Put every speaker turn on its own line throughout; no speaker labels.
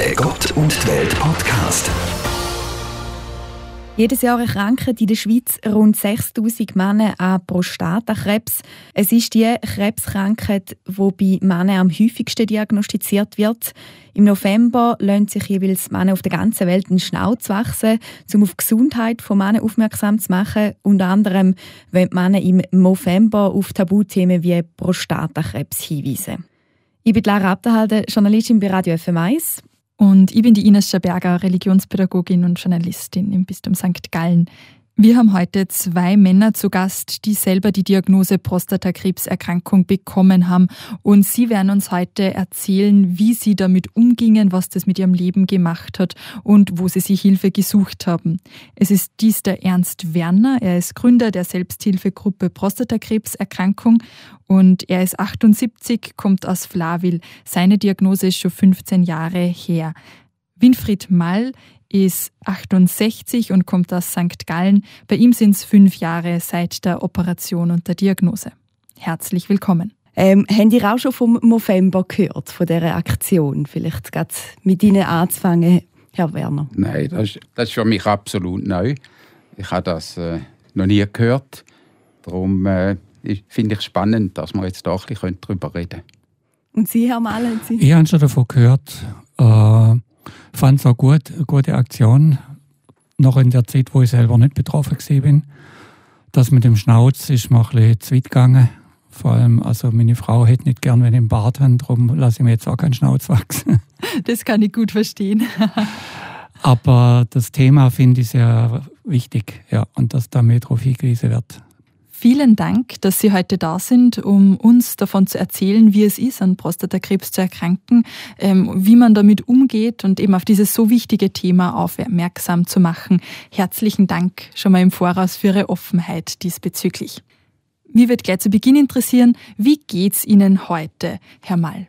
Der Gott und die Welt Podcast.
Jedes Jahr erkranken in der Schweiz rund 6000 Männer an Prostatakrebs. Es ist die Krebskrankheit, die bei Männern am häufigsten diagnostiziert wird. Im November lassen sich jeweils Männer auf der ganzen Welt einen Schnauz wachsen, um auf die Gesundheit von Männern aufmerksam zu machen. Unter anderem wollen Männer im November auf Tabuthemen wie Prostatakrebs hinweisen. Ich bin Lara Abderhalde, Journalistin bei Radio FM1.
Und ich bin die Ines Schaberger, Religionspädagogin und Journalistin im Bistum St. Gallen. Wir haben heute zwei Männer zu Gast, die selber die Diagnose Prostatakrebserkrankung bekommen haben. Und sie werden uns heute erzählen, wie sie damit umgingen, was das mit ihrem Leben gemacht hat und wo sie sich Hilfe gesucht haben. Es ist dies der Ernst Werner. Er ist Gründer der Selbsthilfegruppe Prostatakrebserkrankung und er ist 78, kommt aus Flawil. Seine Diagnose ist schon 15 Jahre her. Winfried Mall ist 68 und kommt aus St. Gallen. Bei ihm sind es fünf Jahre seit der Operation und der Diagnose. Herzlich willkommen.
Ähm, haben Sie auch schon vom November gehört, von dieser Aktion? Vielleicht gerade mit Ihnen anzufangen, Herr Werner.
Nein, das ist, das ist für mich absolut neu. Ich habe das äh, noch nie gehört. Darum äh, finde ich spannend, dass wir jetzt da ein bisschen darüber reden können.
Und Sie, Herr Mahler? Sie?
Ich habe schon davon gehört. Äh, fand es auch gut, eine gute Aktion, noch in der Zeit, wo ich selber nicht betroffen bin. Das mit dem Schnauz ist mir ein bisschen zu weit gegangen. Vor allem, also meine Frau hätte nicht gern, wenn ich einen Bart habe, darum lasse ich mir jetzt auch keinen Schnauz wachsen.
Das kann ich gut verstehen.
Aber das Thema finde ich sehr wichtig, ja, und dass da mehr darauf hingewiesen wird.
Vielen Dank, dass Sie heute da sind, um uns davon zu erzählen, wie es ist, an Prostatakrebs zu erkranken, ähm, wie man damit umgeht und eben auf dieses so wichtige Thema aufmerksam zu machen. Herzlichen Dank schon mal im Voraus für Ihre Offenheit diesbezüglich. Mir wird gleich zu Beginn interessieren, wie geht's Ihnen heute, Herr Mall?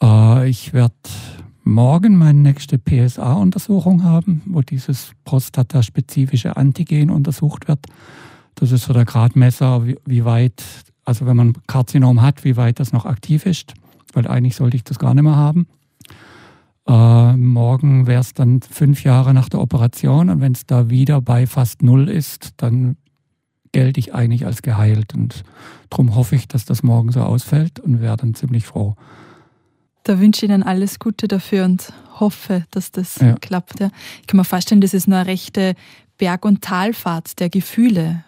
Äh, ich werde morgen meine nächste PSA-Untersuchung haben, wo dieses prostataspezifische Antigen untersucht wird. Das ist so der Gradmesser, wie, wie weit, also wenn man Karzinom hat, wie weit das noch aktiv ist, weil eigentlich sollte ich das gar nicht mehr haben. Äh, morgen wäre es dann fünf Jahre nach der Operation und wenn es da wieder bei fast null ist, dann gelte ich eigentlich als geheilt und darum hoffe ich, dass das morgen so ausfällt und wäre dann ziemlich froh.
Da wünsche ich Ihnen alles Gute dafür und hoffe, dass das ja. klappt. Ja. Ich kann mir vorstellen, das ist eine rechte Berg- und Talfahrt der Gefühle.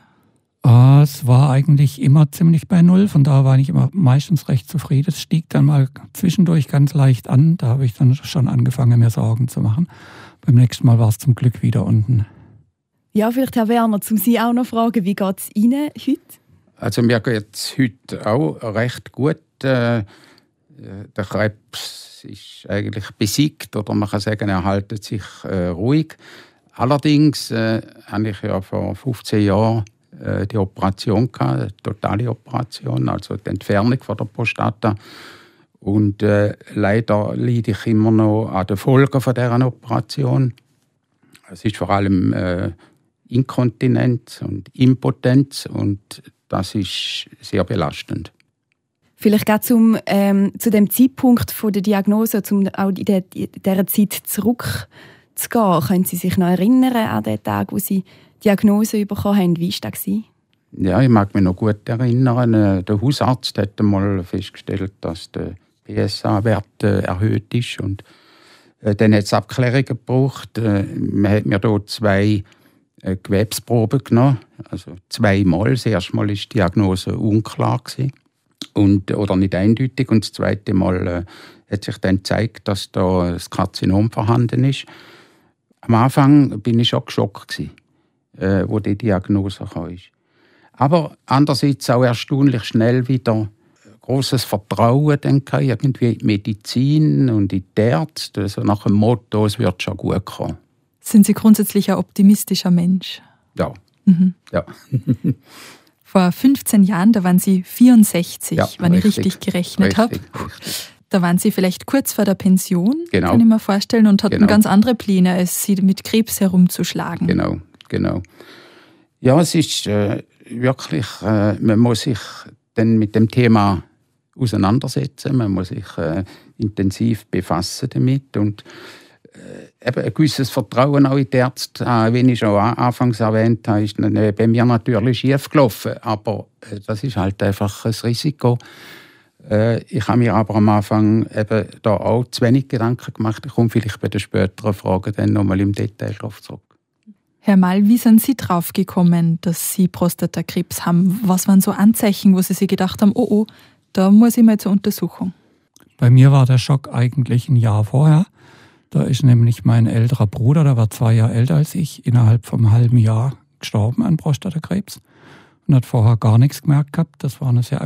Ah, es war eigentlich immer ziemlich bei Null, von daher war ich immer meistens recht zufrieden. Es stieg dann mal zwischendurch ganz leicht an, da habe ich dann schon angefangen, mir Sorgen zu machen. Beim nächsten Mal war es zum Glück wieder unten.
Ja, vielleicht Herr Werner, zum Sie auch noch fragen, wie geht es Ihnen heute?
Also mir geht es heute auch recht gut. Äh, der Krebs ist eigentlich besiegt oder man kann sagen, er haltet sich äh, ruhig. Allerdings äh, habe ich ja vor 15 Jahren äh, die Operation gehabt, totale Operation, also die Entfernung von der Prostata. Und äh, leider leide ich immer noch an den Folgen von dieser Operation. Es ist vor allem äh, Inkontinenz und Impotenz und das ist sehr belastend.
Vielleicht gerade zum, ähm, zu dem Zeitpunkt von der Diagnose, um auch in, der, in dieser Zeit zurückzugehen. Können Sie sich noch erinnern an den Tag, wo Sie Diagnose bekommen haben. Wie war das?
Ja, ich mag mich noch gut erinnern. Äh, der Hausarzt hat einmal festgestellt, dass der PSA-Wert äh, erhöht ist. Und äh, dann hat es Abklärungen gebraucht. Man hat mir hier zwei Gewebsproben genommen. Also zweimal. Das erste Mal war die Diagnose unklar. Und, oder nicht eindeutig. Und das zweite Mal hat sich dann gezeigt, dass da das Karzinom vorhanden ist. Am Anfang bin ich schon geschockt. Gewesen äh, wo die Diagnose kam. Aber andererseits auch erstaunlich schnell wieder großes Vertrauen dann irgendwie in die Medizin und in die Ärzte, also nach dem Motto, es wird schon gut kommen.
Sind Sie grundsätzlich ein optimistischer Mensch?
Ja. Mhm. ja.
Vor 15 Jahren, da waren Sie 64, ja, wenn richtig, ich richtig gerechnet habe. Da waren Sie vielleicht kurz vor der Pension, genau. kann ich mir vorstellen, und hatten genau. ganz andere Pläne, als Sie mit Krebs herumzuschlagen.
Genau, genau. Ja, es ist äh, wirklich, äh, man muss sich dann mit dem Thema auseinandersetzen, man muss sich äh, intensiv befassen damit und äh, eben ein gewisses Vertrauen auch in die Ärzte, äh, wie ich schon anfangs erwähnt habe, ist bei mir natürlich schief gelaufen, aber äh, das ist halt einfach ein Risiko. Äh, ich habe mir aber am Anfang eben da auch zu wenig Gedanken gemacht. Ich komme vielleicht bei den späteren Fragen dann nochmal im Detail darauf zurück.
Herr Mal, wie sind Sie drauf gekommen, dass Sie Prostatakrebs haben? Was waren so Anzeichen, wo Sie sich gedacht haben, oh oh, da muss ich mal zur Untersuchung?
Bei mir war der Schock eigentlich ein Jahr vorher. Da ist nämlich mein älterer Bruder, der war zwei Jahre älter als ich, innerhalb vom halben Jahr gestorben an Prostatakrebs und hat vorher gar nichts gemerkt gehabt. Das war sehr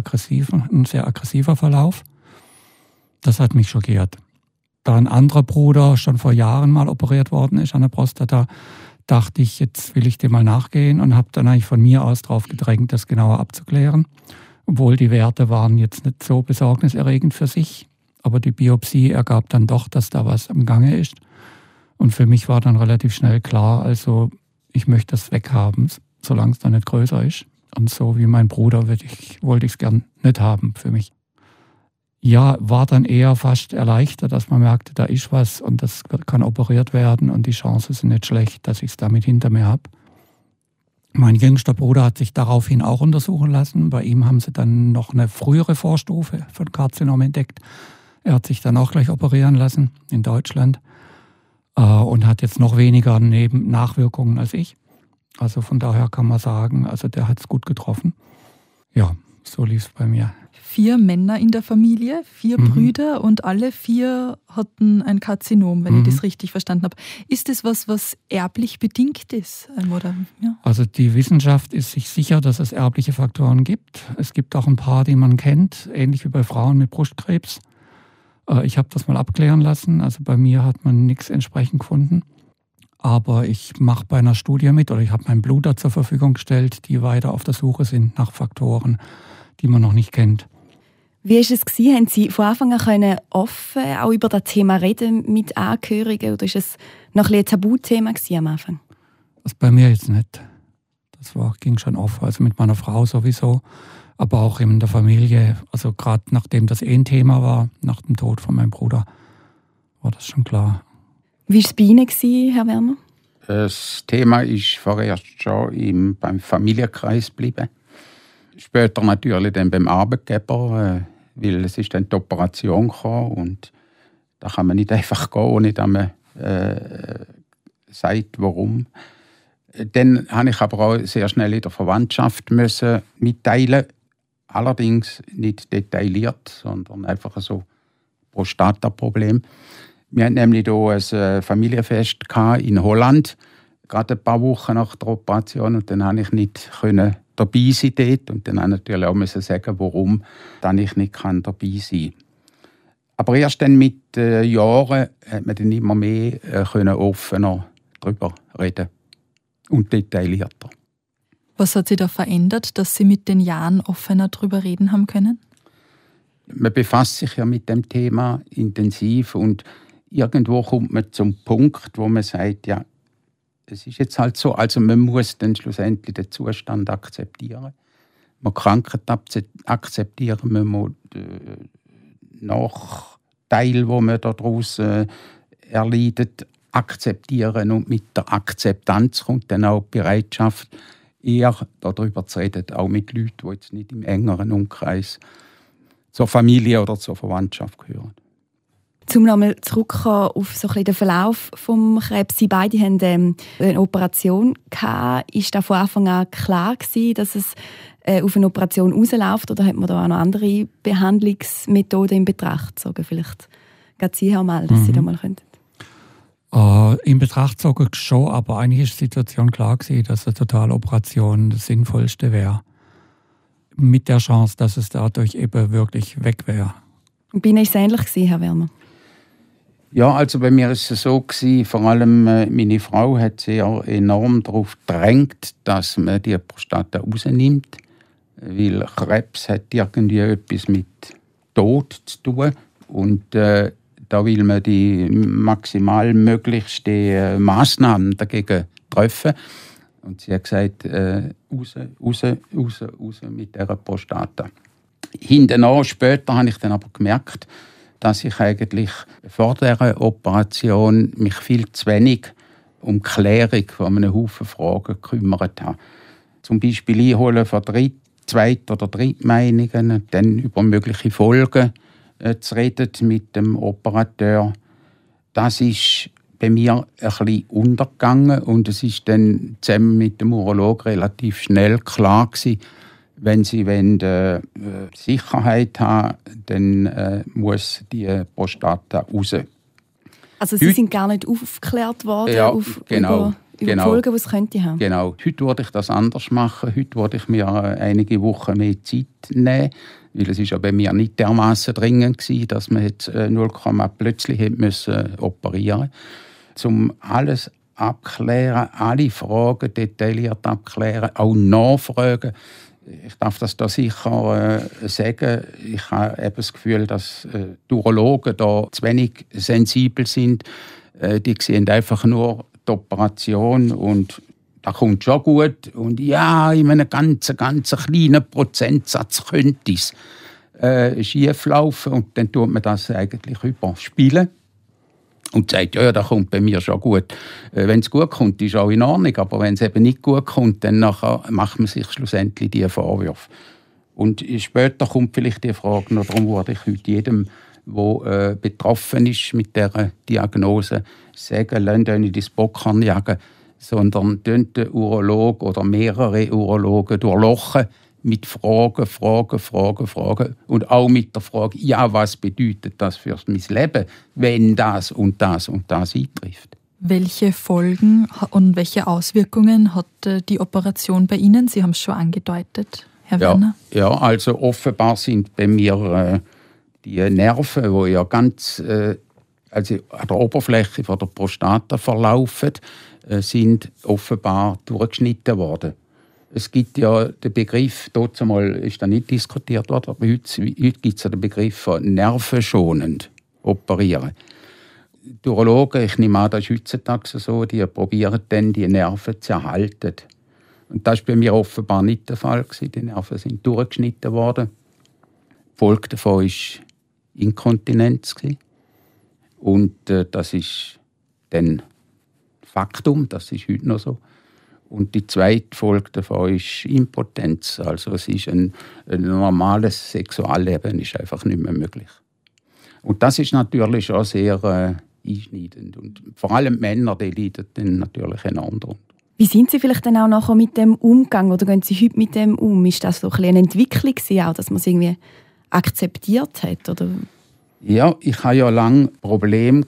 ein sehr aggressiver Verlauf. Das hat mich schockiert. Da ein anderer Bruder schon vor Jahren mal operiert worden ist an der Prostata, dachte ich, jetzt will ich dem mal nachgehen und habe dann eigentlich von mir aus darauf gedrängt, das genauer abzuklären. Obwohl die Werte waren jetzt nicht so besorgniserregend für sich, aber die Biopsie ergab dann doch, dass da was am Gange ist. Und für mich war dann relativ schnell klar, also ich möchte das weghaben, solange es dann nicht größer ist. Und so wie mein Bruder ich, wollte ich es gern nicht haben für mich. Ja, war dann eher fast erleichtert, dass man merkte, da ist was und das kann operiert werden und die Chancen sind nicht schlecht, dass ich es damit hinter mir habe. Mein jüngster Bruder hat sich daraufhin auch untersuchen lassen. Bei ihm haben sie dann noch eine frühere Vorstufe von Karzinom entdeckt. Er hat sich dann auch gleich operieren lassen in Deutschland äh, und hat jetzt noch weniger Neben Nachwirkungen als ich. Also von daher kann man sagen, also der hat es gut getroffen. Ja, so lief es bei mir.
Vier Männer in der Familie, vier mhm. Brüder und alle vier hatten ein Karzinom, wenn mhm. ich das richtig verstanden habe. Ist das was, was erblich bedingt ist? Ähm, oder,
ja? Also die Wissenschaft ist sich sicher, dass es erbliche Faktoren gibt. Es gibt auch ein paar, die man kennt, ähnlich wie bei Frauen mit Brustkrebs. Äh, ich habe das mal abklären lassen. Also bei mir hat man nichts entsprechend gefunden. Aber ich mache bei einer Studie mit oder ich habe mein Blut zur Verfügung gestellt, die weiter auf der Suche sind nach Faktoren, die man noch nicht kennt.
Wie war es? Gewesen? Haben Sie von Anfang an können offen auch über das Thema reden mit Angehörigen oder ist es noch ein, ein Tabuthema am Anfang?
Das bei mir jetzt nicht. Das war, ging schon offen, also mit meiner Frau sowieso, aber auch in der Familie. Also gerade nachdem das eh ein Thema war, nach dem Tod von meinem Bruder, war das schon klar.
Wie war es bei Ihnen, Herr Werner?
Das Thema ist vorerst schon im, beim Familienkreis geblieben. Später natürlich dann beim Arbeitgeber, äh, weil es ist dann die Operation gekommen und da kann man nicht einfach gehen, ohne dass man äh, sagt, warum. Dann habe ich aber auch sehr schnell in der Verwandtschaft müssen mitteilen, allerdings nicht detailliert, sondern einfach so Prostata-Problem. Wir hatten nämlich hier ein äh, Familienfest in Holland, gerade ein paar Wochen nach der Operation. Und dann konnte ich nicht dabei sein dort. Und dann ich natürlich auch sagen, warum dann ich nicht dabei sein kann. Aber erst dann mit äh, Jahren hat man dann immer mehr äh, können offener darüber reden und detaillierter.
Was hat sich da verändert, dass Sie mit den Jahren offener darüber reden haben können?
Man befasst sich ja mit dem Thema intensiv und irgendwo kommt man zum Punkt, wo man sagt, ja, es ist jetzt halt so, also man muss dann schlussendlich den Zustand akzeptieren. Man Krankheit akzeptieren, man muss den Nachteil, wo man daraus äh, erleidet, akzeptieren und mit der Akzeptanz kommt dann auch die Bereitschaft, eher darüber zu reden, auch mit Leuten, die jetzt nicht im engeren Umkreis zur Familie oder zur Verwandtschaft gehören.
Zum nochmal zurückkommen auf so ein den Verlauf des Krebs. Sie beide haben ähm, eine Operation gehabt. Ist da von Anfang an klar gewesen, dass es äh, auf eine Operation rausläuft oder hat man da auch noch andere Behandlungsmethoden in Betracht gezogen? Vielleicht geht Sie auch mal, dass mhm. Sie da mal könnten.
Uh, in Betracht zogen schon, aber eigentlich ist die Situation klar gewesen, dass eine Totaloperation das Sinnvollste wäre. Mit der Chance, dass es dadurch eben wirklich weg wäre.
Bin ich ähnlich gewesen, Herr Werner?
Ja, also bei mir ist es so gewesen, vor allem äh, meine Frau hat sehr enorm darauf gedrängt, dass man die Prostata rausnimmt, weil Krebs hat irgendwie etwas mit Tod zu tun und äh, da will man die maximal möglichsten äh, Maßnahmen dagegen treffen. Und sie hat gesagt, äh, raus, raus, raus, raus mit dieser Prostata. Hinten später habe ich dann aber gemerkt, dass ich eigentlich vor dieser Operation mich viel zu wenig um die Klärung von einem Haufen Fragen gekümmert habe. Zum Beispiel Einholen von Dritt, Zweit- oder Drittmeinungen, dann über mögliche Folgen äh, zu reden mit dem Operateur. Das ist bei mir ein bisschen untergegangen und es ist dann zusammen mit dem Urolog relativ schnell klar gewesen, wenn Sie wollen, äh, Sicherheit haben, dann äh, muss die Prostata raus.
Also Sie Heute, sind gar nicht aufgeklärt worden
ja,
auf,
genau,
über, über genau, Folgen, die es könnte haben?
Genau. Heute würde ich das anders machen. Heute würde ich mir einige Wochen mehr Zeit nehmen, weil es ist ja bei mir nicht dermaßen dringend war, dass man jetzt 0, äh, plötzlich hätte müssen operieren um alles abklären, alle Fragen detailliert abklären, auch nachfragen ich darf das da sicher äh, sagen. Ich habe das Gefühl, dass äh, die Urologen da zu wenig sensibel sind. Äh, die sehen einfach nur die Operation und da kommt schon gut. Und ja, in einem ganz, ganz kleinen Prozentsatz könnte es äh, schief laufen. Und dann tut man das eigentlich überspielen und sagt, ja, das kommt bei mir schon gut. Äh, wenn es gut kommt, ist auch in Ordnung, aber wenn es eben nicht gut kommt, dann nachher macht man sich schlussendlich die Vorwürfe. Und später kommt vielleicht die Frage, noch darum würde ich heute jedem, der äh, betroffen ist mit dieser Diagnose, sagen, lasst euch nicht ins Bockhorn jagen, sondern den Urolog oder mehrere Urologen durchlochen, mit Fragen, Fragen, Fragen, Fragen und auch mit der Frage, ja, was bedeutet das für mein Leben, wenn das und das und das eintrifft.
Welche Folgen und welche Auswirkungen hat äh, die Operation bei Ihnen? Sie haben es schon angedeutet, Herr
ja,
Werner.
Ja, also offenbar sind bei mir äh, die Nerven, wo ja ganz äh, also an der Oberfläche von der Prostata verlaufen, äh, sind offenbar durchgeschnitten worden. Es gibt ja den Begriff, dort einmal ist da nicht diskutiert worden, aber heute, heute gibt es ja den Begriff von nervenschonend operieren. Die Urologen, ich nehme an, das ist heutzutage so, die probieren dann, die Nerven zu erhalten. Und das war bei mir offenbar nicht der Fall. Die Nerven sind durchgeschnitten worden. Die Folge davon war Inkontinenz. Und äh, das ist dann Faktum, das ist heute noch so. Und die zweite Folge davon ist Impotenz. Also es ist ein, ein normales Sexualleben ist einfach nicht mehr möglich. Und das ist natürlich auch sehr äh, einschneidend. Und vor allem Männer, die leiden dann natürlich enorm darunter.
Wie sind Sie vielleicht dann auch nachher mit dem Umgang oder gehen Sie heute mit dem um? Ist das so ein eine Entwicklung auch, dass man es irgendwie akzeptiert hat? Oder?
Ja, ich hatte ja lange Probleme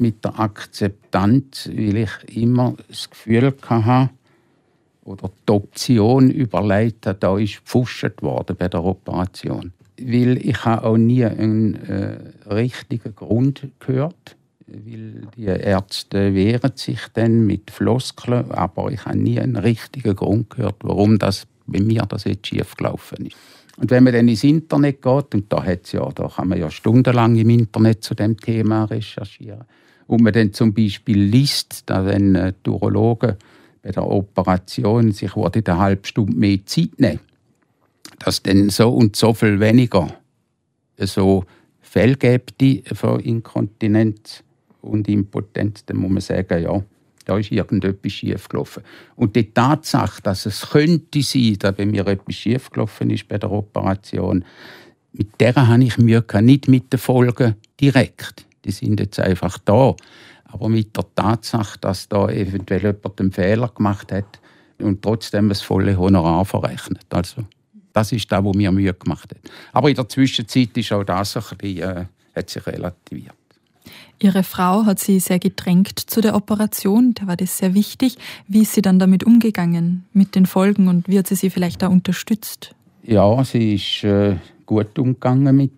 mit der Akzeptanz, weil ich immer das Gefühl hatte, oder die Option überlegt habe, da ist gepfuscht worden bei der Operation. Weil ich habe auch nie einen äh, richtigen Grund gehört, weil die Ärzte wehren sich dann mit Floskeln, aber ich habe nie einen richtigen Grund gehört, warum das bei mir das jetzt schief gelaufen ist. Und wenn man dann ins Internet geht, und da, hat's ja, da kann man ja stundenlang im Internet zu dem Thema recherchieren, und man dann zum Beispiel liest, da wenn äh, die Urologen bei der Operation sich wurde eine halbe Stunde mehr Zeit nehmen, dass dann so und so viel weniger so Fälle gibt von Inkontinenz und Impotenz, dann muss man sagen, ja, da ist irgendetwas schiefgelaufen. Und die Tatsache, dass es könnte sein, dass bei mir etwas schiefgelaufen ist bei der Operation, mit der habe ich Mühe nicht mit den Folgen direkt. Die sind jetzt einfach da aber mit der Tatsache, dass da eventuell jemand einen Fehler gemacht hat und trotzdem das volle Honorar verrechnet. Also, das ist das, was mir Mühe gemacht hat. Aber in der Zwischenzeit ist auch das ein bisschen, äh, hat sich relativiert.
Ihre Frau hat Sie sehr gedrängt zu der Operation, da war das sehr wichtig. Wie ist sie dann damit umgegangen, mit den Folgen und wie hat sie Sie vielleicht da unterstützt?
Ja, sie ist äh, gut umgegangen mit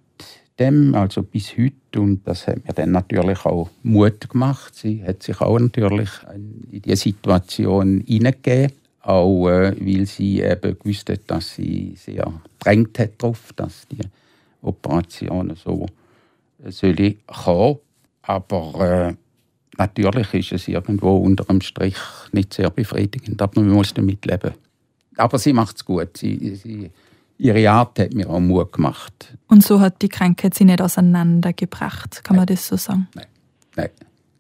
dem, also bis heute. Und das hat mir dann natürlich auch Mut gemacht. Sie hat sich auch natürlich in diese Situation hineingegeben, auch äh, weil sie eben gewusst hat, dass sie sehr drängt hat darauf, dass die Operation so äh, soll kommen. Aber äh, natürlich ist es irgendwo unter dem Strich nicht sehr befriedigend, aber man muss damit leben. Aber sie macht es gut. Sie, sie ihre Art hat mir auch Mut gemacht.
Und so hat die Krankheit sie nicht auseinandergebracht, kann Nein. man das so sagen?
Nein, Nein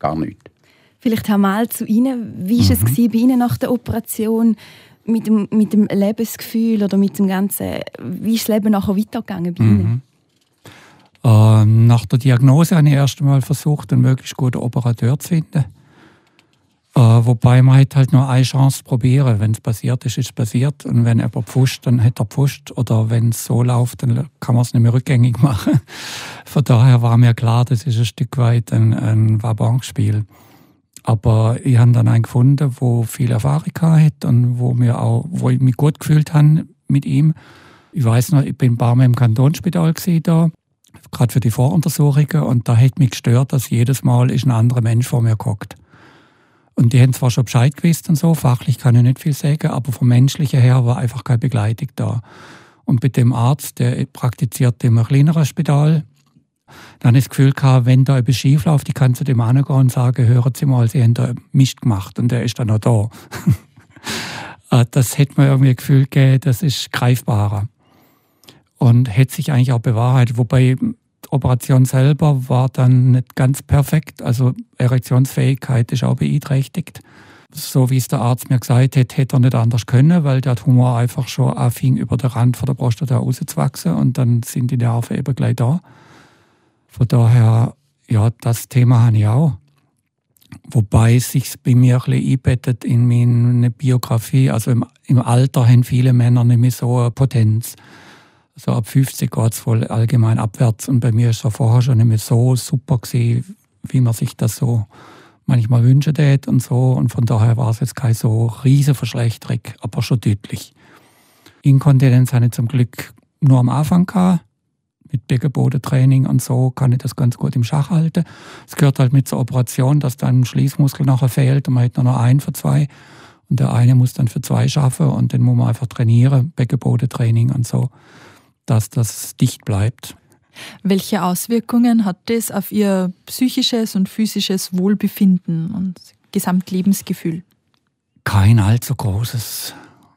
gar nicht.
Vielleicht einmal zu Ihnen. Wie war mhm. es bei Ihnen nach der Operation? Mit dem, mit dem Lebensgefühl oder mit dem Ganzen, wie ist das Leben nachher weitergegangen bei Ihnen? Mhm.
Ähm, nach der Diagnose habe ich erst einmal versucht, einen möglichst guten Operateur zu finden. Äh, wobei man hat halt nur eine Chance probieren. Wenn es passiert ist, ist es passiert. Und wenn jemand pfuscht, dann hat er pfuscht. Oder wenn es so läuft, dann kann man es nicht mehr rückgängig machen. Von daher war mir klar, das ist ein Stück weit ein, ein Wabonspiel. Aber ich habe dann einen gefunden, wo viel Erfahrung hat und wo, mir auch, wo ich mich gut gefühlt habe mit ihm. Ich weiß noch, ich bin ein paar Mal im Kantonsspital da gerade für die Voruntersuchungen. Und da hat mich gestört, dass jedes Mal ist ein anderer Mensch vor mir guckt. Und die haben zwar schon Bescheid gewusst und so, fachlich kann ich nicht viel sagen, aber vom Menschlichen her war einfach keine Begleitung da. Und bei dem Arzt, der praktiziert in einem kleineren Spital, dann das Gefühl gehabt, wenn da etwas schief läuft, ich kann zu dem gehen und sagen, hören Sie mal, Sie haben da Mist gemacht und der ist dann noch da. Äh, das hätte mir irgendwie ein Gefühl gegeben, das ist greifbarer. Und hätte sich eigentlich auch bewahrheitet. Wobei Operation selber war dann nicht ganz perfekt. Also Erektionsfähigkeit ist auch beeinträchtigt. So wie es der Arzt mir gesagt hat, hätte er nicht anders können, weil der Tumor einfach schon anfing, über den Rand von der Prostata rauszuwachsen und dann sind die Nerven eben gleich da. Von daher, ja, das Thema habe ich auch. Wobei es sich bei mir ein bisschen einbettet in meine Biografie. Also im, im Alter haben viele Männer nicht mehr so eine Potenz so ab 50 geht es wohl allgemein abwärts. Und bei mir ist es vorher schon nicht mehr so super gewesen, wie man sich das so manchmal wünschen tät und so. Und von daher war es jetzt kein so riese Verschlechterung, aber schon deutlich. Inkontinenz habe ich zum Glück nur am Anfang gehabt. Mit Beckenbodentraining und so kann ich das ganz gut im Schach halten. Es gehört halt mit zur Operation, dass dann ein Schließmuskel nachher fehlt und man hat nur noch einen für zwei. Und der eine muss dann für zwei schaffen und den muss man einfach trainieren, Beckenbodentraining und so dass das dicht bleibt.
Welche Auswirkungen hat das auf Ihr psychisches und physisches Wohlbefinden und Gesamtlebensgefühl?
Kein allzu großes.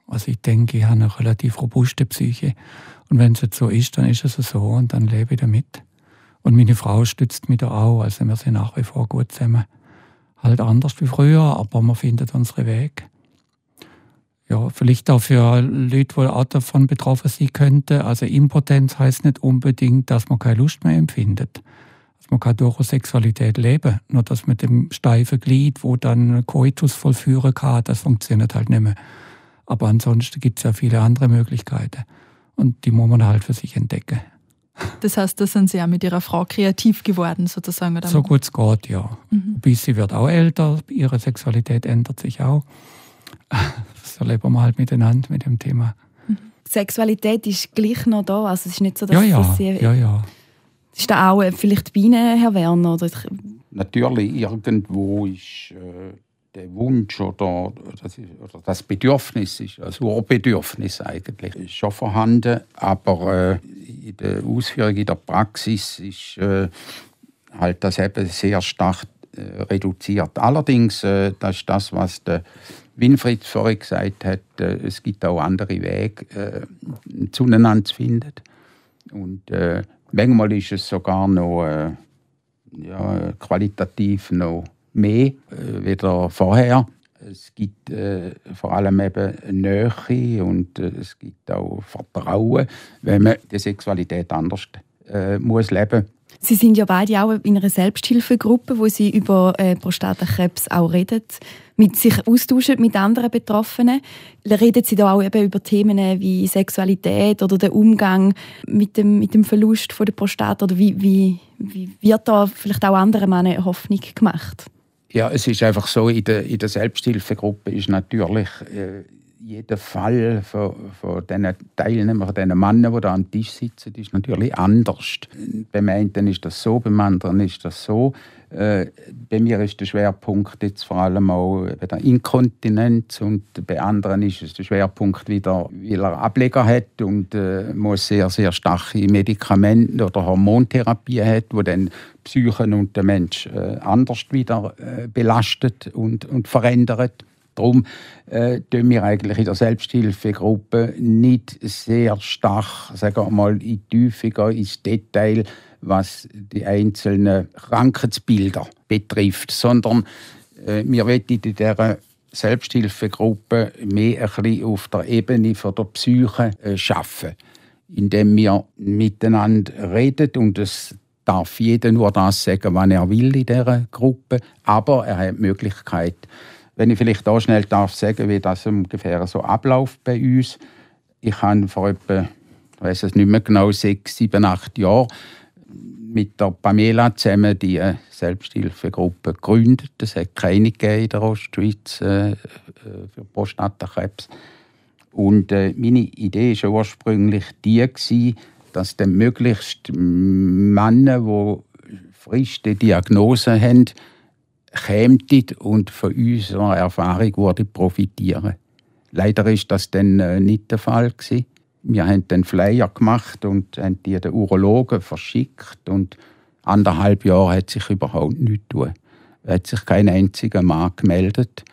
Also ich denke, ich habe eine relativ robuste Psyche. Und wenn es jetzt so ist, dann ist es so und dann lebe ich damit. Und meine Frau stützt mich da auch. Also wir sind nach wie vor gut zusammen. Halt anders wie früher, aber man findet unsere Weg ja, vielleicht auch für Leute, die auch davon betroffen sein könnten. Also Impotenz heißt nicht unbedingt, dass man keine Lust mehr empfindet. Also man kann durchaus Sexualität leben. Nur das mit dem steifen Glied, wo dann Koitus vollführen kann, das funktioniert halt nicht mehr. Aber ansonsten gibt es ja viele andere Möglichkeiten. Und die muss man halt für sich entdecken.
Das heißt, da sind Sie ja mit Ihrer Frau kreativ geworden, sozusagen? Oder?
So gut es geht, ja. Mhm. Bis sie wird auch älter, ihre Sexualität ändert sich auch das erleben wir halt miteinander mit dem Thema.
Sexualität ist gleich noch da, also es ist nicht so,
dass ja, ja, sie, ja, ja.
Ist da auch äh, vielleicht bei Ihnen, Herr Werner? Oder?
Natürlich, irgendwo ist äh, der Wunsch oder das, oder das Bedürfnis, ist, das Urbedürfnis eigentlich, ist schon vorhanden, aber äh, in der Ausführung, in der Praxis ist äh, halt das eben sehr stark äh, reduziert. Allerdings, äh, das ist das, was der Winfried vorhin gesagt hat, äh, es gibt auch andere Wege, äh, zueinander zu finden. Und äh, manchmal ist es sogar noch äh, ja, qualitativ noch mehr äh, wieder vorher. Es gibt äh, vor allem eben Nähe und äh, es gibt auch Vertrauen, wenn man die Sexualität anders äh, muss leben
Sie sind ja beide auch in einer Selbsthilfegruppe, wo Sie über äh, Prostatakrebs auch reden, mit sich austauschen mit anderen Betroffenen. Reden Sie da auch eben über Themen wie Sexualität oder den Umgang mit dem, mit dem Verlust von der Prostata? Oder wie, wie, wie wird da vielleicht auch anderen Männern Hoffnung gemacht?
Ja, es ist einfach so, in der, in der Selbsthilfegruppe ist natürlich äh, jeder Fall von, von diesen Teilnehmern, von diesen Männern, die da am Tisch sitzen, ist natürlich anders. Beim einen ist das so, beim anderen ist das so. Äh, bei mir ist der Schwerpunkt jetzt vor allem auch bei der Inkontinenz und bei anderen ist es der Schwerpunkt wieder, weil er Ableger hat und äh, muss sehr, sehr starke Medikamente oder Hormontherapie hat, wo dann Psychen und den Mensch äh, anders wieder äh, belastet und, und verändert. Darum äh, tun wir eigentlich in der Selbsthilfegruppe nicht sehr stark, sagen wir mal, in die Tiefe gehen, ins Detail, was die einzelnen Krankheitsbilder betrifft, sondern äh, wir wollen in dieser Selbsthilfegruppe mehr ein bisschen auf der Ebene von der Psyche äh, schaffen, indem wir miteinander reden. Und es darf jeder nur das sagen, was er will in dieser Gruppe, aber er hat die Möglichkeit, wenn ich vielleicht auch schnell darf sagen, wie das ungefähr so abläuft bei uns. Ich habe vor etwa, ich weiß es nicht mehr genau, sechs, sieben, acht Jahren mit der Pamela zusammen die Selbsthilfegruppe gegründet. Es hat keine in der Ostschweiz äh, äh, für Prostatakrebs. Und äh, meine Idee war ursprünglich die, gewesen, dass dann möglichst Männer, die frisch die Diagnose haben, kämen und von unserer Erfahrung würde profitieren. Leider ist das dann äh, nicht der Fall. Wir haben den Flyer gemacht und haben die den Urologen verschickt und anderthalb Jahre hat sich überhaupt nichts. Es hat sich kein einziger Mann gemeldet.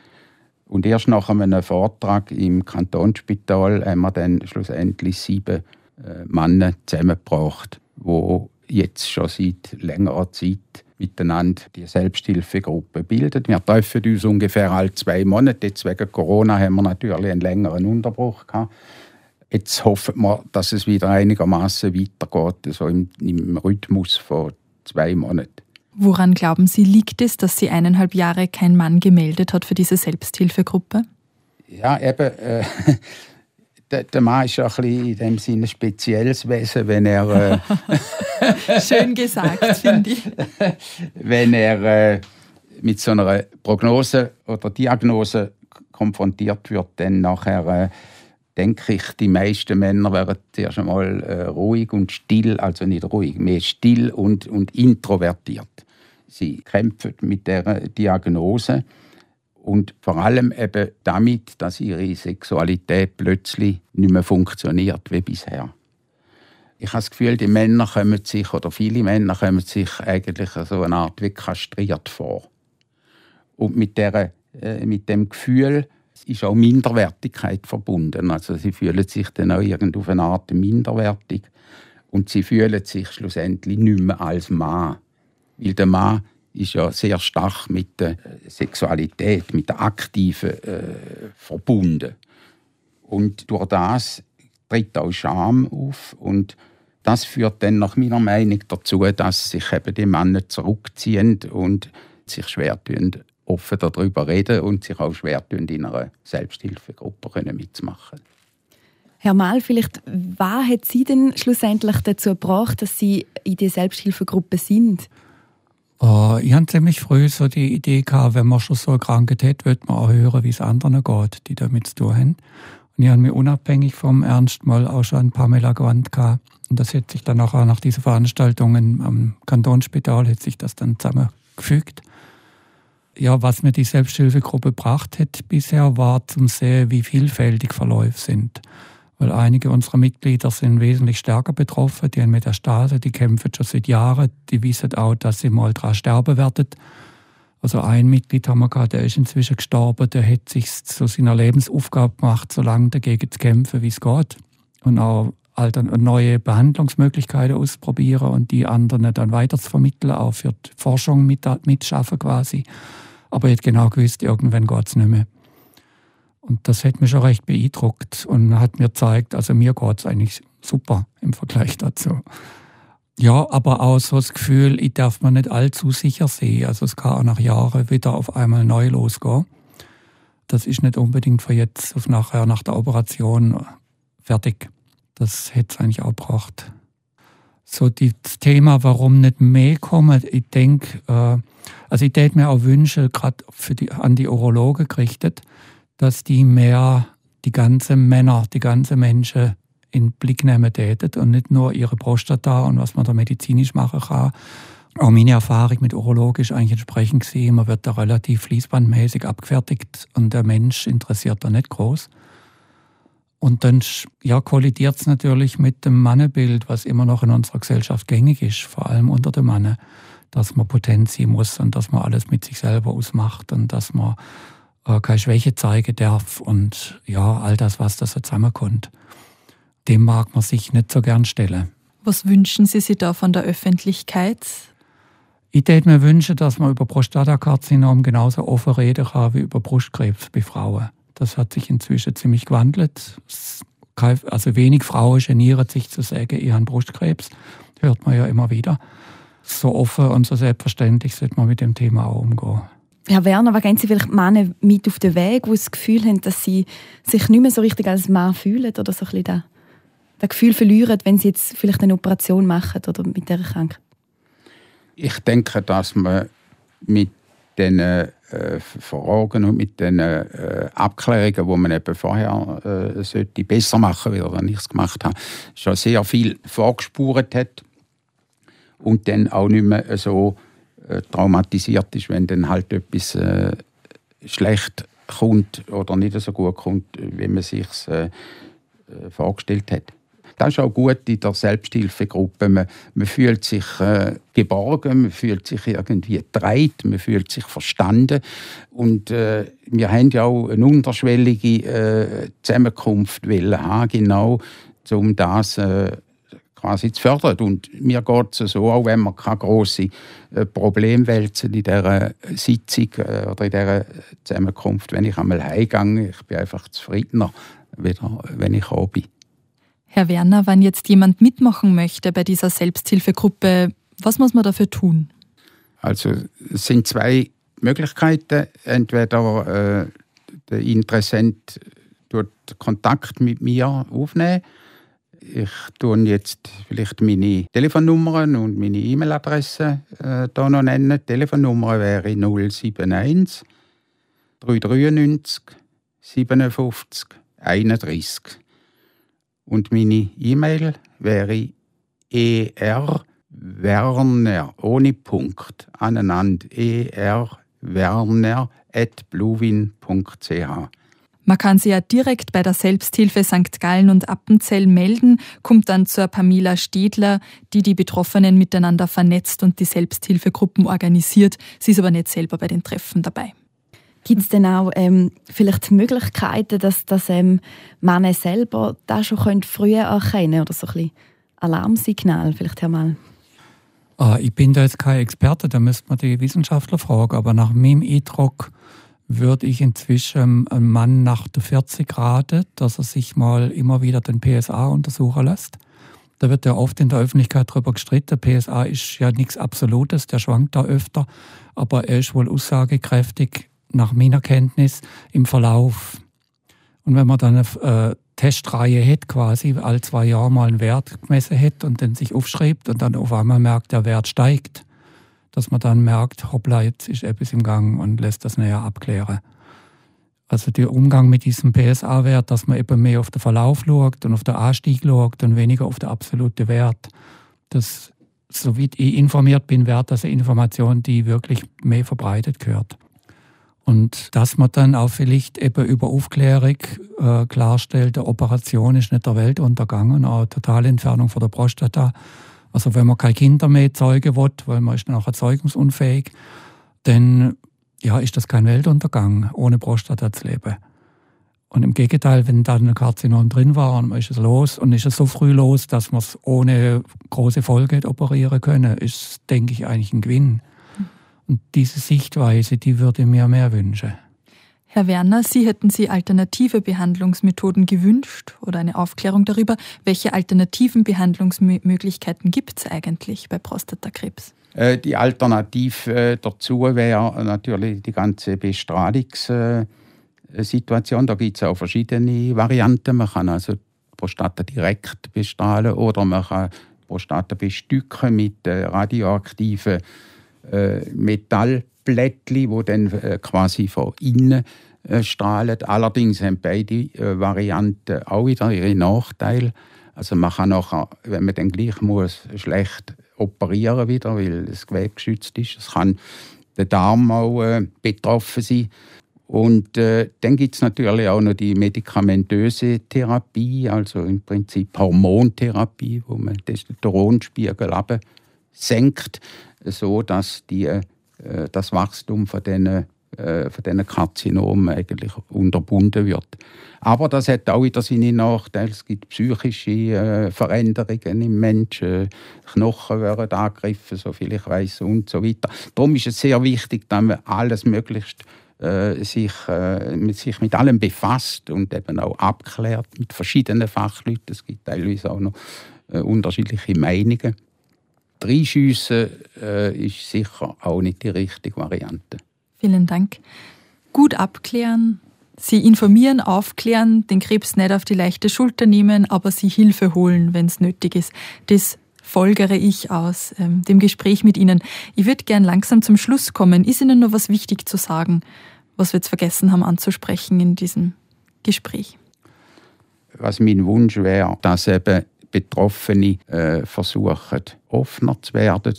Und erst nach einem Vortrag im Kantonsspital haben wir dann schlussendlich sieben äh, Männer zusammengebracht, die jetzt schon seit längerer Zeit miteinander die Selbsthilfegruppe bilden. Wir treffen uns ungefähr alle zwei Monate. Jetzt wegen Corona haben wir natürlich einen längeren Unterbruch gehabt. Jetzt hoffen wir, dass es wieder einigermaßen weitergeht, so im, im Rhythmus von zwei Monaten.
Woran glauben Sie, liegt es, dass Sie eineinhalb Jahre kein Mann gemeldet hat für diese Selbsthilfegruppe?
Ja, eben. Äh, der, der Mann ist ja ein bisschen in dem Sinne ein spezielles Wesen, wenn er.
Äh, Schön gesagt, finde ich.
wenn er äh, mit so einer Prognose oder Diagnose konfrontiert wird, dann nachher. Äh, denke ich, die meisten Männer wären zuerst einmal äh, ruhig und still, also nicht ruhig, mehr still und, und introvertiert. Sie kämpfen mit der Diagnose und vor allem eben damit, dass ihre Sexualität plötzlich nicht mehr funktioniert wie bisher. Ich habe das Gefühl, die Männer kommen sich, oder viele Männer kommen sich eigentlich so eine Art wie kastriert vor. Und mit, der, äh, mit dem Gefühl, ist auch Minderwertigkeit verbunden. Also sie fühlen sich dann auch auf eine Art minderwertig und sie fühlen sich schlussendlich nicht mehr als Mann. Weil der Mann ist ja sehr stark mit der Sexualität, mit der aktiven äh, verbunden. Und durch das tritt auch Scham auf und das führt dann nach meiner Meinung dazu, dass sich eben die Männer zurückziehen und sich schwer tun, offen darüber reden und sich auch schwer tun, in einer Selbsthilfegruppe mitzumachen.
Herr Mal, vielleicht, was hat Sie denn schlussendlich dazu gebracht, dass Sie in die Selbsthilfegruppe sind?
Uh, ich hatte ziemlich früh so die Idee gehabt, wenn man schon so eine Krankheit hat, wird man auch hören, wie es anderen geht, die damit zu tun haben. Und ich habe mich unabhängig vom Ernst mal auch schon an Pamela gewandt gehabt. Und das hat sich dann auch nach diesen Veranstaltungen am Kantonsspital hat sich das dann zusammengefügt ja, was mir die Selbsthilfegruppe gebracht hat bisher, war zum sehen, wie vielfältig Verläufe sind. Weil einige unserer Mitglieder sind wesentlich stärker betroffen, die haben Metastase, die kämpfen schon seit Jahren, die wissen auch, dass sie mal daran sterben werden. Also ein Mitglied haben wir gehabt, der ist inzwischen gestorben, der hat sich zu seiner Lebensaufgabe gemacht, so lange dagegen zu kämpfen, wie es geht. Und auch neue Behandlungsmöglichkeiten ausprobieren und die anderen dann weiter zu vermitteln, auch für die Forschung mit, mitschaffen quasi. Aber ich hätte genau gewusst, irgendwann geht es nicht mehr. Und das hat mich schon recht beeindruckt und hat mir gezeigt, also mir geht es eigentlich super im Vergleich dazu. Ja, aber auch so das Gefühl, ich darf mir nicht allzu sicher sehen. Also es kann auch nach Jahren wieder auf einmal neu losgehen. Das ist nicht unbedingt für jetzt auf nachher nach der Operation fertig. Das hätte es eigentlich auch gebraucht. So das Thema, warum nicht mehr kommen, ich denke, äh, also ich hätte mir auch wünschen, gerade an die Urologen gerichtet, dass die mehr die ganzen Männer, die ganzen Menschen in Blick nehmen täten und nicht nur ihre Prostata und was man da medizinisch machen kann. Auch meine Erfahrung mit Urologen ist eigentlich entsprechend gesehen, man wird da relativ fließbandmäßig abgefertigt und der Mensch interessiert da nicht groß. Und dann ja, kollidiert es natürlich mit dem Mannenbild, was immer noch in unserer Gesellschaft gängig ist, vor allem unter den Mannen, dass man potent sein muss und dass man alles mit sich selber ausmacht und dass man äh, keine Schwäche zeigen darf und ja, all das, was da so zusammenkommt. Dem mag man sich nicht so gern stellen.
Was wünschen Sie sich da von der Öffentlichkeit?
Ich würde mir wünschen, dass man über Prostatakarzinom genauso offen reden kann wie über Brustkrebs bei Frauen. Das hat sich inzwischen ziemlich gewandelt. Also wenig Frauen genieren sich zu sagen, ich habe Brustkrebs. Hört man ja immer wieder. So offen und so selbstverständlich sollte man mit dem Thema auch umgehen.
Herr Werner, was gehen Sie vielleicht Männer mit auf den Weg, die das Gefühl haben, dass sie sich nicht mehr so richtig als Mann fühlen oder so ein bisschen das, das Gefühl verlieren, wenn sie jetzt vielleicht eine Operation machen oder mit dieser Krankheit?
Ich denke, dass man mit den äh, Fragen und mit den äh, Abklärungen, die man eben vorher äh, sollte besser machen sollte, wenn ich es gemacht habe, schon sehr viel vorgespurt hat und dann auch nicht mehr so äh, traumatisiert ist, wenn dann halt etwas äh, schlecht kommt oder nicht so gut kommt, wie man sich äh, äh, vorgestellt hat. Das ist auch gut in der Selbsthilfegruppe. Man, man fühlt sich äh, geborgen, man fühlt sich irgendwie getragen, man fühlt sich verstanden. Und äh, wir haben ja auch eine unterschwellige äh, Zusammenkunft wollen haben, genau um das äh, quasi zu fördern. Und mir geht es so, auch wenn wir keine grossen äh, Probleme wälzen in dieser Sitzung äh, oder in dieser Zusammenkunft, wenn ich einmal heimgehe, ich bin einfach zufriedener, wieder, wenn ich da bin.
Herr Werner, wenn jetzt jemand mitmachen möchte bei dieser Selbsthilfegruppe, was muss man dafür tun?
Also es sind zwei Möglichkeiten. Entweder äh, der Interessent tut Kontakt mit mir aufnehmen ich tue jetzt vielleicht meine Telefonnummern und meine E-Mail-Adresse äh, hier noch nennen. Die Telefonnummer wäre 071 393 57 31. Und meine E-Mail wäre erwerner ohne Punkt aneinander erwerner at bluewin.ch.
Man kann sich ja direkt bei der Selbsthilfe St. Gallen und Appenzell melden, kommt dann zur Pamela Stedler, die die Betroffenen miteinander vernetzt und die Selbsthilfegruppen organisiert. Sie ist aber nicht selber bei den Treffen dabei.
Gibt es denn auch ähm, vielleicht Möglichkeiten, dass, dass ähm, Männer selber das schon früher erkennen können oder so ein bisschen Alarmsignal vielleicht einmal?
Ah, ich bin da jetzt kein Experte, da müsste man die Wissenschaftler fragen, aber nach meinem Eindruck würde ich inzwischen einem Mann nach der 40 raten, dass er sich mal immer wieder den PSA untersuchen lässt. Da wird ja oft in der Öffentlichkeit darüber gestritten. PSA ist ja nichts Absolutes, der schwankt da öfter, aber er ist wohl aussagekräftig nach meiner Kenntnis im Verlauf. Und wenn man dann eine äh, Testreihe hat, quasi all zwei Jahre mal einen Wert gemessen hat und dann sich aufschreibt und dann auf einmal merkt, der Wert steigt, dass man dann merkt, hoppla, jetzt ist etwas im Gang und lässt das näher abklären. Also der Umgang mit diesem PSA-Wert, dass man eben mehr auf den Verlauf schaut und auf den Anstieg schaut und weniger auf den absoluten Wert. Das, so wie ich informiert bin, wäre das eine Information, die wirklich mehr verbreitet gehört. Und dass man dann auch vielleicht eben über Aufklärung äh, klarstellt, die Operation ist nicht der Weltuntergang und auch Totalentfernung von der Prostata also wenn man keine Kinder mehr zeugen will, weil man ist nachher zeugungsunfähig, dann ja, ist das kein Weltuntergang, ohne Prostata zu leben. Und im Gegenteil, wenn da ein Karzinom drin war und man ist es los und ist es so früh los, dass man es ohne große Folge operieren können, ist, denke ich, eigentlich ein Gewinn. Und diese Sichtweise, die würde ich mir mehr wünschen.
Herr Werner, Sie hätten Sie alternative Behandlungsmethoden gewünscht oder eine Aufklärung darüber. Welche alternativen Behandlungsmöglichkeiten gibt es eigentlich bei Prostatakrebs?
Äh, die Alternative äh, dazu wäre natürlich die ganze Bestrahlungssituation. Da gibt es auch verschiedene Varianten. Man kann also Prostata direkt bestrahlen oder man kann Prostata bestücken mit äh, radioaktiven Metall Blättchen, die dann äh, quasi von innen äh, strahlen. Allerdings haben beide äh, Varianten auch wieder ihre Nachteile. Also man kann nachher, wenn man dann gleich muss, schlecht operieren wieder, weil das Gewebe geschützt ist. Es kann der Darm auch äh, betroffen sein. Und äh, dann gibt es natürlich auch noch die medikamentöse Therapie, also im Prinzip Hormontherapie, wo man Testosteronspiegel senkt, so dass die das Wachstum von diesen äh, von diesen Karzinomen eigentlich unterbunden wird. Aber das hat auch wieder seine Nachteile. Es gibt psychische äh, Veränderungen im Menschen. Knochen werden angegriffen, soviel ich weiß und so weiter. Darum ist es sehr wichtig, dass man alles möglichst äh, sich, äh, mit, sich mit allem befasst und eben auch abklärt mit verschiedenen Fachleuten. Es gibt teilweise auch noch äh, unterschiedliche Meinungen. Reinschiessen äh, ist sicher auch nicht die richtige Variante.
Vielen Dank. Gut abklären, Sie informieren, aufklären, den Krebs nicht auf die leichte Schulter nehmen, aber Sie Hilfe holen, wenn es nötig ist. Das folgere ich aus ähm, dem Gespräch mit Ihnen. Ich würde gern langsam zum Schluss kommen. Ist Ihnen noch was wichtig zu sagen, was wir jetzt vergessen haben anzusprechen in diesem Gespräch?
Was mein Wunsch wäre, dass eben Betroffene äh, versuchen, offener zu werden.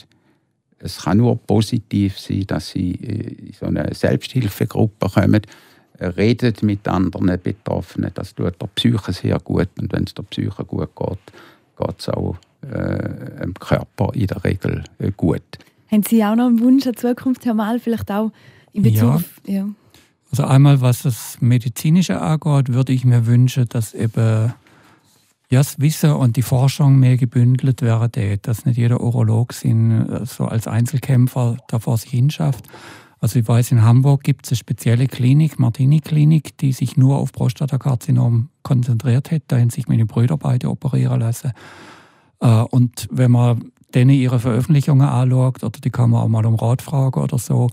Es kann nur positiv sein, dass sie äh, in so eine Selbsthilfegruppe kommen redet mit anderen Betroffenen. Das tut der Psyche sehr gut. Und wenn es der Psyche gut geht, geht es auch äh, dem Körper in der Regel äh, gut.
Haben Sie auch noch einen Wunsch an die Zukunft, Herr Mal, vielleicht auch in Bezug ja. auf... Ja.
Also einmal, was das Medizinische angeht, würde ich mir wünschen, dass eben ja, das Wissen und die Forschung mehr gebündelt werden, dass nicht jeder Urolog ihn äh, so als Einzelkämpfer da vor sich hinschafft, also ich weiß, in Hamburg gibt es eine spezielle Klinik, Martini-Klinik, die sich nur auf Prostatakarzinom konzentriert hat. Da haben sich meine Brüder beide operieren lassen. Äh, und wenn man denen ihre Veröffentlichungen anschaut, oder die kann man auch mal um Rat fragen oder so,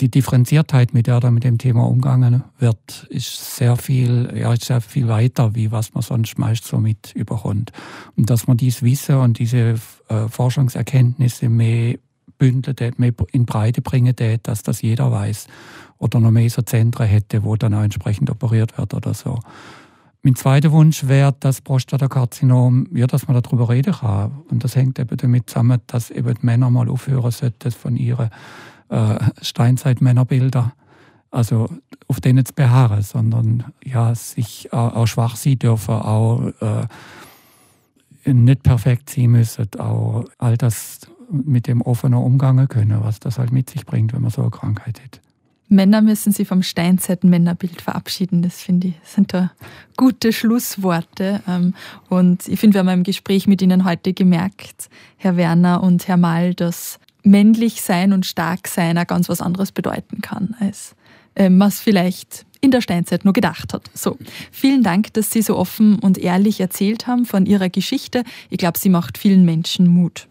die Differenziertheit, mit der da mit dem Thema umgegangen wird, ist sehr viel, ja, ist sehr viel weiter, wie was man sonst meist so mit überkommt. Und dass man dies Wissen und diese äh, Forschungserkenntnisse mehr bündeln, mehr in Breite bringen, dass das jeder weiß. Oder noch mehr so Zentren hätte, wo dann auch entsprechend operiert wird oder so. Mein zweiter Wunsch wäre, dass Prostatakarzinom, ja, dass man darüber reden kann. Und das hängt eben damit zusammen, dass eben die Männer mal aufhören sollten von ihren äh, Steinzeit-Männerbildern, also auf denen zu beharren, sondern ja, sich äh, auch schwach sein dürfen, auch äh, nicht perfekt sein müssen, auch all das mit dem offener umgehen können, was das halt mit sich bringt, wenn man so eine Krankheit hat.
Männer müssen sich vom Steinzeit-Männerbild verabschieden. Das finde ich, sind da gute Schlussworte. Ähm, und ich finde, wir haben im Gespräch mit Ihnen heute gemerkt, Herr Werner und Herr Mal, dass männlich sein und stark sein auch ganz was anderes bedeuten kann, als ähm, es vielleicht in der Steinzeit nur gedacht hat. So, vielen Dank, dass Sie so offen und ehrlich erzählt haben von Ihrer Geschichte. Ich glaube, sie macht vielen Menschen Mut.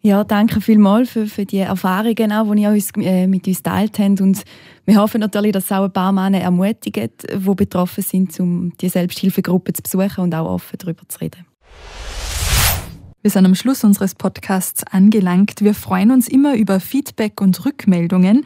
Ja, danke vielmals für, für die Erfahrungen, auch, die ihr uns, äh, mit uns teilt habt. Und wir hoffen natürlich, dass es auch ein paar Männer ermutigt, die betroffen sind, um die Selbsthilfegruppe zu besuchen und auch offen darüber zu reden.
Wir sind am Schluss unseres Podcasts angelangt. Wir freuen uns immer über Feedback und Rückmeldungen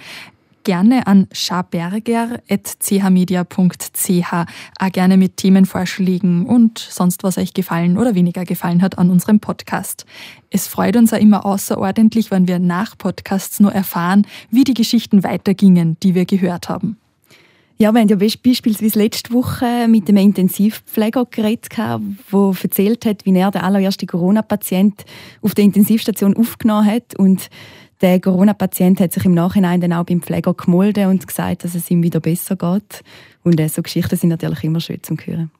gerne an schaberger.chmedia.ch, auch gerne mit Themenvorschlägen und sonst, was euch gefallen oder weniger gefallen hat an unserem Podcast. Es freut uns auch immer außerordentlich, wenn wir nach Podcasts nur erfahren, wie die Geschichten weitergingen, die wir gehört haben.
Ja, wir haben ja beispielsweise letzte Woche mit einem Intensivpfleger geredet, der erzählt hat, wie er den allerersten Corona-Patient auf der Intensivstation aufgenommen hat und der Corona-Patient hat sich im Nachhinein dann auch beim Pfleger gemolden und gesagt, dass es ihm wieder besser geht. Und äh, so Geschichten sind natürlich immer schön zum Hören.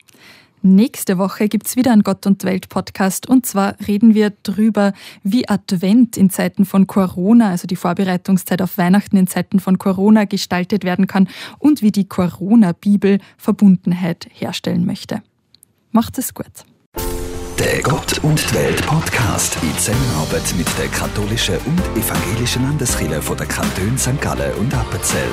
Nächste Woche gibt es wieder einen Gott und Welt Podcast und zwar reden wir darüber, wie Advent in Zeiten von Corona, also die Vorbereitungszeit auf Weihnachten in Zeiten von Corona gestaltet werden kann und wie die Corona-Bibel Verbundenheit herstellen möchte. Macht es gut.
Der Gott und Welt Podcast in Zusammenarbeit mit der katholischen und evangelischen Landeskirche von der Kanton St. Gallen und Appenzell.